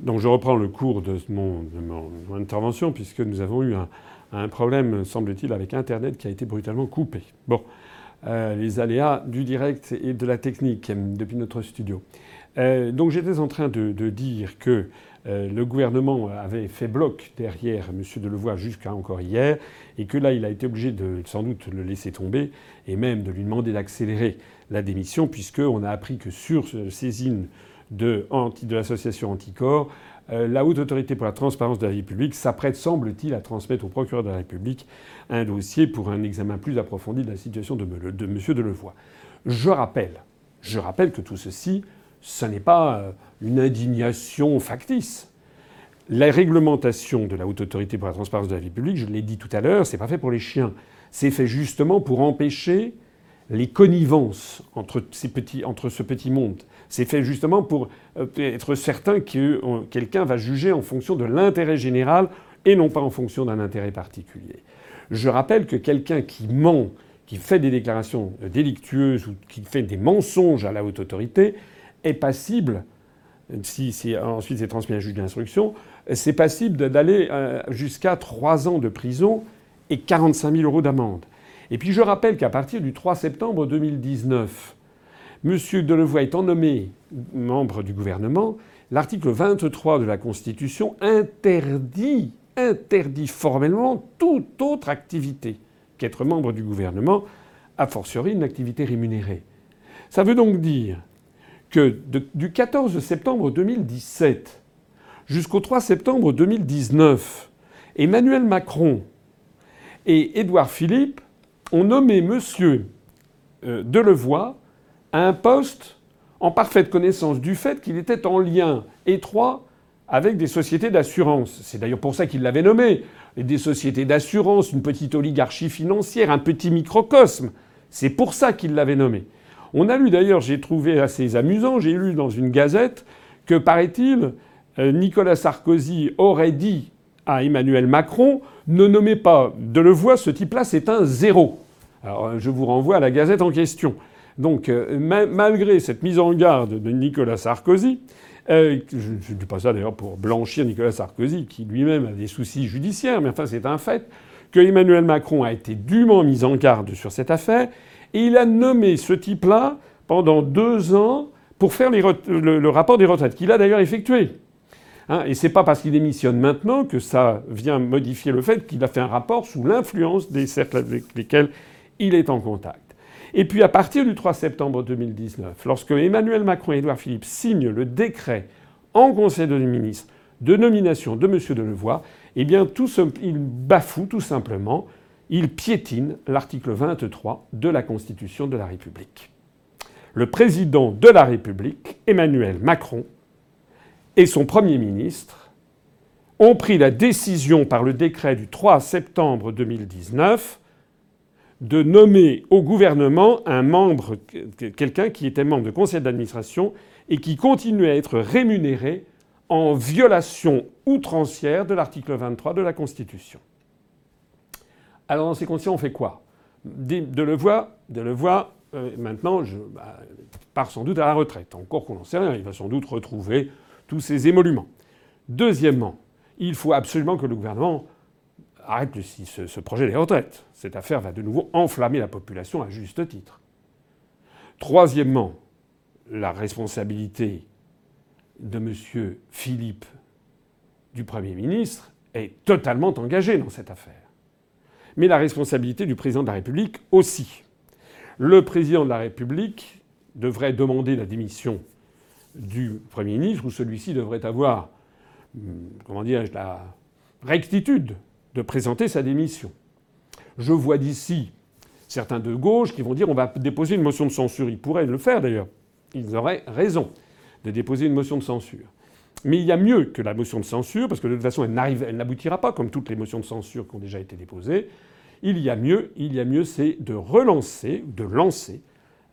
Donc je reprends le cours de mon, intervention puisque nous avons eu un, problème, semble-t-il, avec Internet qui a été brutalement coupé. Bon, euh, les aléas du direct et de la technique depuis notre studio. Euh, donc j'étais en train de, dire que euh, le gouvernement avait fait bloc derrière M. Delevoye jusqu'à encore hier, et que là, il a été obligé de sans doute le laisser tomber, et même de lui demander d'accélérer la démission, puisqu'on a appris que sur saisine de, de l'association Anticor, euh, la Haute Autorité pour la transparence de la vie publique s'apprête, semble-t-il, à transmettre au procureur de la République un dossier pour un examen plus approfondi de la situation de, de M. Delevoye. Je rappelle, je rappelle que tout ceci, ce n'est pas euh, une indignation factice. La réglementation de la Haute Autorité pour la transparence de la vie publique, je l'ai dit tout à l'heure, c'est pas fait pour les chiens. C'est fait justement pour empêcher les connivences entre, ces petits, entre ce petit monde. C'est fait justement pour euh, être certain que euh, quelqu'un va juger en fonction de l'intérêt général et non pas en fonction d'un intérêt particulier. Je rappelle que quelqu'un qui ment, qui fait des déclarations délictueuses ou qui fait des mensonges à la haute autorité est passible, si, ensuite c'est transmis à un juge d'instruction, c'est passible d'aller euh, jusqu'à trois ans de prison et 45 000 euros d'amende. Et puis je rappelle qu'à partir du 3 septembre 2019, M. Delevoye étant nommé membre du gouvernement, l'article 23 de la Constitution interdit, formellement toute autre activité qu'être membre du gouvernement, a fortiori une activité rémunérée. Ça veut donc dire que du 14 septembre 2017 jusqu'au 3 septembre 2019, Emmanuel Macron et Édouard Philippe ont nommé M. Euh, Delevoye un poste en parfaite connaissance du fait qu'il était en lien étroit avec des sociétés d'assurance. C'est d'ailleurs pour ça qu'il l'avait nommé. Des sociétés d'assurance, une petite oligarchie financière, un petit microcosme. C'est pour ça qu'il l'avait nommé. On a lu d'ailleurs, j'ai trouvé assez amusant, j'ai lu dans une gazette que, paraît-il, euh, Nicolas Sarkozy aurait dit à Emmanuel Macron ne nommez pas Delevoye, ce type-là, c'est un zéro. Alors je vous renvoie à la gazette en question. Donc, euh, malgré cette mise en garde de Nicolas Sarkozy, euh, je ne dis pas ça d'ailleurs pour blanchir Nicolas Sarkozy, qui lui-même a des soucis judiciaires, mais enfin c'est un fait, que Emmanuel Macron a été dûment mis en garde sur cette affaire, et il a nommé ce type-là pendant deux ans pour faire le, rapport des retraites, qu'il a d'ailleurs effectué. Hein, et c'est pas parce qu'il démissionne maintenant que ça vient modifier le fait qu'il a fait un rapport sous l'influence des cercles avec lesquels il est en contact. Et puis à partir du 3 septembre 2019, lorsque Emmanuel Macron et Édouard Philippe signent le décret en Conseil des ministres de nomination de M. Delevoye, eh bien tout il bafoue tout simplement, il piétine l'article 23 de la Constitution de la République. Le président de la République, Emmanuel Macron, et son Premier ministre ont pris la décision par le décret du 3 septembre 2019 de nommer au gouvernement un membre, quelqu'un qui était membre de conseil d'administration et qui continuait à être rémunéré en violation outrancière de l'article 23 de la Constitution. Alors dans ces conditions, on fait quoi? De le voir, de le voir. Euh, maintenant, je bah, part sans doute à la retraite. Encore qu'on n'en sait rien, il va sans doute retrouver tous ses émoluments. Deuxièmement, il faut absolument que le gouvernement arrête ce, projet des retraites. Cette affaire va de nouveau enflammer la population à juste titre. Troisièmement, la responsabilité de M. Philippe, du Premier ministre, est totalement engagée dans cette affaire. Mais la responsabilité du président de la République aussi. Le président de la République devrait demander la démission du Premier ministre, ou celui-ci devrait avoir, hum, comment dirais-je, la rectitude de présenter sa démission. Je vois d'ici certains de gauche qui vont dire on va déposer une motion de censure. Ils pourraient le faire d'ailleurs. Ils auraient raison de déposer une motion de censure. Mais il y a mieux que la motion de censure, parce que de toute façon elle n'aboutira pas comme toutes les motions de censure qui ont déjà été déposées. Il y a mieux, il y a mieux, c'est de relancer, de lancer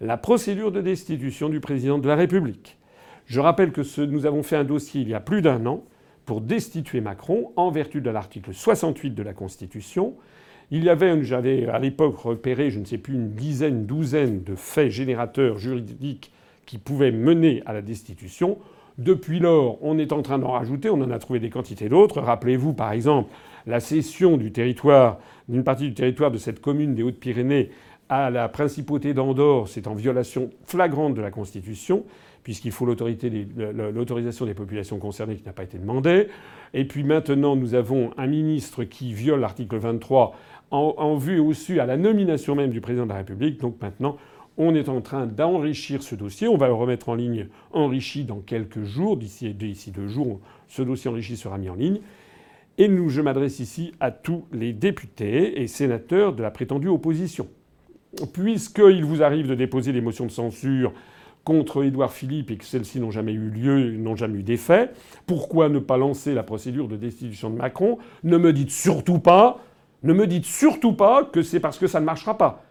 la procédure de destitution du président de la République. Je rappelle que nous avons fait un dossier il y a plus d'un an pour destituer Macron en vertu de l'article 68 de la Constitution. Il y avait, j'avais à l'époque repéré, je ne sais plus, une dizaine, douzaine de faits générateurs juridiques qui pouvaient mener à la destitution. Depuis lors, on est en train d'en rajouter, on en a trouvé des quantités d'autres. Rappelez-vous, par exemple, la cession du territoire, d'une partie du territoire de cette commune des Hautes-Pyrénées à la principauté d'Andorre, c'est en violation flagrante de la Constitution, puisqu'il faut l'autorisation des populations concernées qui n'a pas été demandée. Et puis maintenant, nous avons un ministre qui viole l'article 23 en, en vue au-dessus à la nomination même du président de la République. Donc maintenant, on est en train d'enrichir ce dossier. On va le remettre en ligne enrichi dans quelques jours. D'ici deux jours, ce dossier enrichi sera mis en ligne. Et nous, je m'adresse ici à tous les députés et sénateurs de la prétendue opposition. Puisqu'il vous arrive de déposer des motions de censure contre Édouard Philippe et que celles-ci n'ont jamais eu lieu, n'ont jamais eu d'effet, pourquoi ne pas lancer la procédure de destitution de Macron? Ne me dites surtout pas, ne me dites surtout pas que c'est parce que ça ne marchera pas.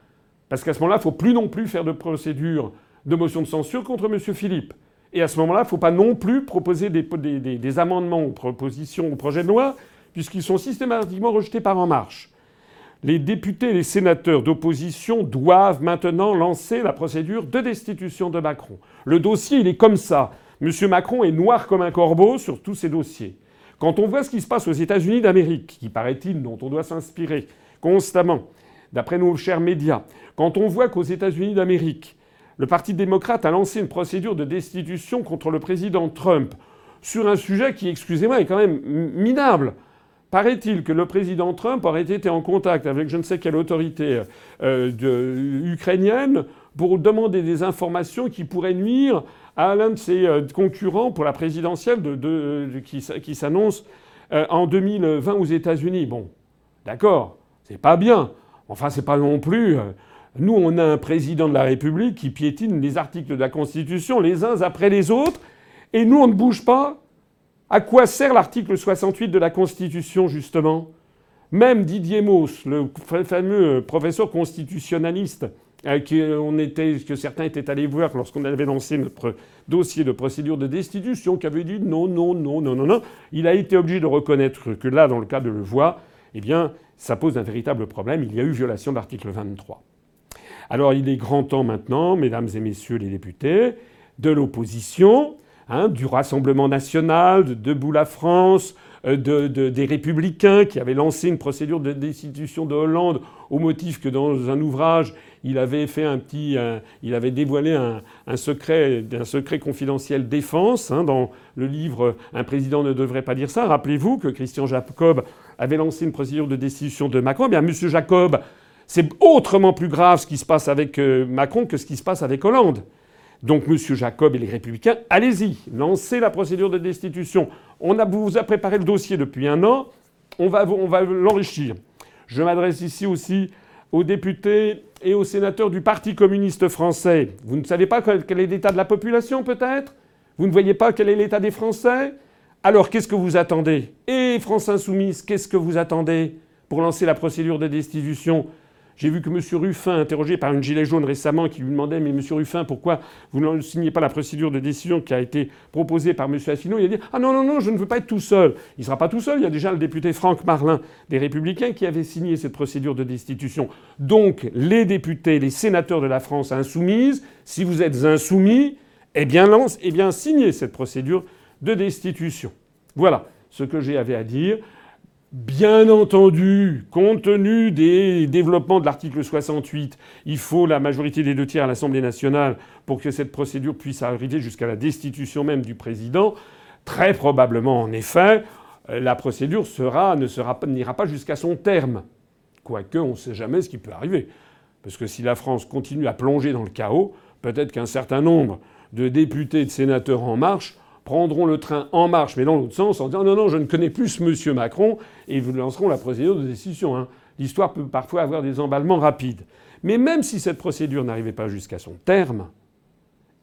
Parce qu'à ce moment-là, il ne faut plus non plus faire de procédure de motion de censure contre M. Philippe. Et à ce moment-là, il ne faut pas non plus proposer des, des amendements aux propositions au projet de loi, puisqu'ils sont systématiquement rejetés par En Marche les députés et les sénateurs d'opposition doivent maintenant lancer la procédure de destitution de Macron. Le dossier, il est comme ça. M. Macron est noir comme un corbeau sur tous ces dossiers. Quand on voit ce qui se passe aux États-Unis d'Amérique, qui paraît-il, dont on doit s'inspirer constamment, d'après nos chers médias, quand on voit qu'aux États-Unis d'Amérique, le Parti démocrate a lancé une procédure de destitution contre le président Trump sur un sujet qui, excusez-moi, est quand même minable. Paraît-il que le président Trump aurait été en contact avec je ne sais quelle autorité euh, ukrainienne pour demander des informations qui pourraient nuire à l'un de ses euh, concurrents pour la présidentielle qui, s'annonce euh, en 2020 aux États-Unis. Bon, d'accord, c'est pas bien. Enfin, c'est pas non plus. Nous, on a un président de la République qui piétine les articles de la Constitution les uns après les autres, et nous, on ne bouge pas à quoi sert l'article 68 de la Constitution, justement? Même Didier Mauss, le fameux professeur constitutionnaliste, euh, que certains étaient allés voir lorsqu'on avait lancé notre dossier de procédure de destitution, qui avait dit non, non, non, non, non, non. Il a été obligé de reconnaître que là, dans le cas de Levoix, eh bien, ça pose un véritable problème. Il y a eu violation de l'article 23. Alors, il est grand temps maintenant, mesdames et messieurs les députés, de l'opposition, Hein, du Rassemblement national, de Debout la France, euh, des Républicains qui avaient lancé une procédure de destitution de Hollande au motif que dans un ouvrage, il avait fait un petit, il avait dévoilé un, secret, un secret confidentiel défense hein, dans le livre Un président ne devrait pas dire ça. Rappelez-vous que Christian Jacob avait lancé une procédure de destitution de Macron. Eh bien, Monsieur Jacob, c'est autrement plus grave ce qui se passe avec euh, Macron que ce qui se passe avec Hollande. Donc, M. Jacob et les Républicains, allez-y, lancez la procédure de destitution. On vous a préparé le dossier depuis un an, on va, on va l'enrichir. Je m'adresse ici aussi aux députés et aux sénateurs du Parti communiste français. Vous ne savez pas quel est l'état de la population, peut-être? Vous ne voyez pas quel est l'état des Français? Alors, qu'est-ce que vous attendez? Et France Insoumise, qu'est-ce que vous attendez pour lancer la procédure de destitution? J'ai vu que M. Ruffin, interrogé par une gilet jaune récemment, qui lui demandait Mais M. Ruffin, pourquoi vous ne signez pas la procédure de décision qui a été proposée par M. Asselineau? Il a dit Ah non, non, non, je ne veux pas être tout seul. Il ne sera pas tout seul. Il y a déjà le député Franck Marlin des Républicains qui avait signé cette procédure de destitution. Donc, les députés, les sénateurs de la France insoumise, si vous êtes insoumis, eh bien, lance, eh bien signez cette procédure de destitution. Voilà ce que j'ai à dire. Bien entendu, compte tenu des développements de l'article 68, il faut la majorité des deux tiers à l'Assemblée nationale pour que cette procédure puisse arriver jusqu'à la destitution même du président. Très probablement, en effet, la procédure ne sera, n'ira pas jusqu'à son terme. Quoique, on ne sait jamais ce qui peut arriver. Parce que si la France continue à plonger dans le chaos, peut-être qu'un certain nombre de députés et de sénateurs en marche prendront le train en marche, mais dans l'autre sens, en disant non, non, je ne connais plus M. Macron, et vous lanceront la procédure de décision. Hein. L'histoire peut parfois avoir des emballements rapides. Mais même si cette procédure n'arrivait pas jusqu'à son terme,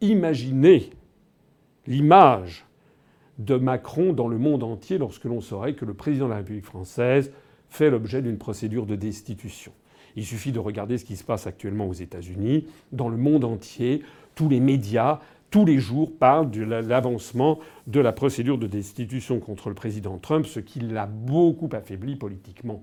imaginez l'image de Macron dans le monde entier lorsque l'on saurait que le président de la République française fait l'objet d'une procédure de destitution. Il suffit de regarder ce qui se passe actuellement aux États-Unis, dans le monde entier, tous les médias tous les jours parle de l'avancement de la procédure de destitution contre le président Trump, ce qui l'a beaucoup affaibli politiquement.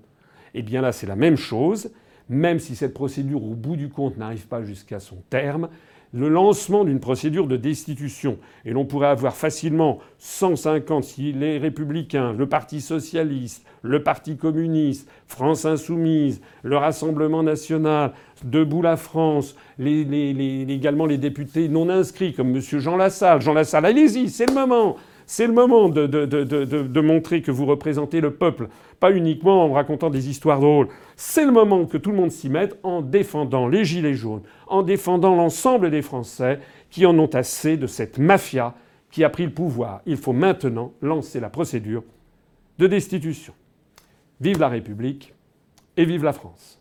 Eh bien là, c'est la même chose. Même si cette procédure, au bout du compte, n'arrive pas jusqu'à son terme, le lancement d'une procédure de destitution. Et l'on pourrait avoir facilement 150 si les républicains, le Parti socialiste, le Parti communiste, France insoumise, le Rassemblement national, Debout la France, les, également les députés non inscrits comme M. Jean Lassalle. Jean Lassalle, allez-y, c'est le moment. C'est le moment de, de, montrer que vous représentez le peuple, pas uniquement en racontant des histoires drôles. C'est le moment que tout le monde s'y mette en défendant les Gilets jaunes, en défendant l'ensemble des Français qui en ont assez de cette mafia qui a pris le pouvoir. Il faut maintenant lancer la procédure de destitution. Vive la République et vive la France.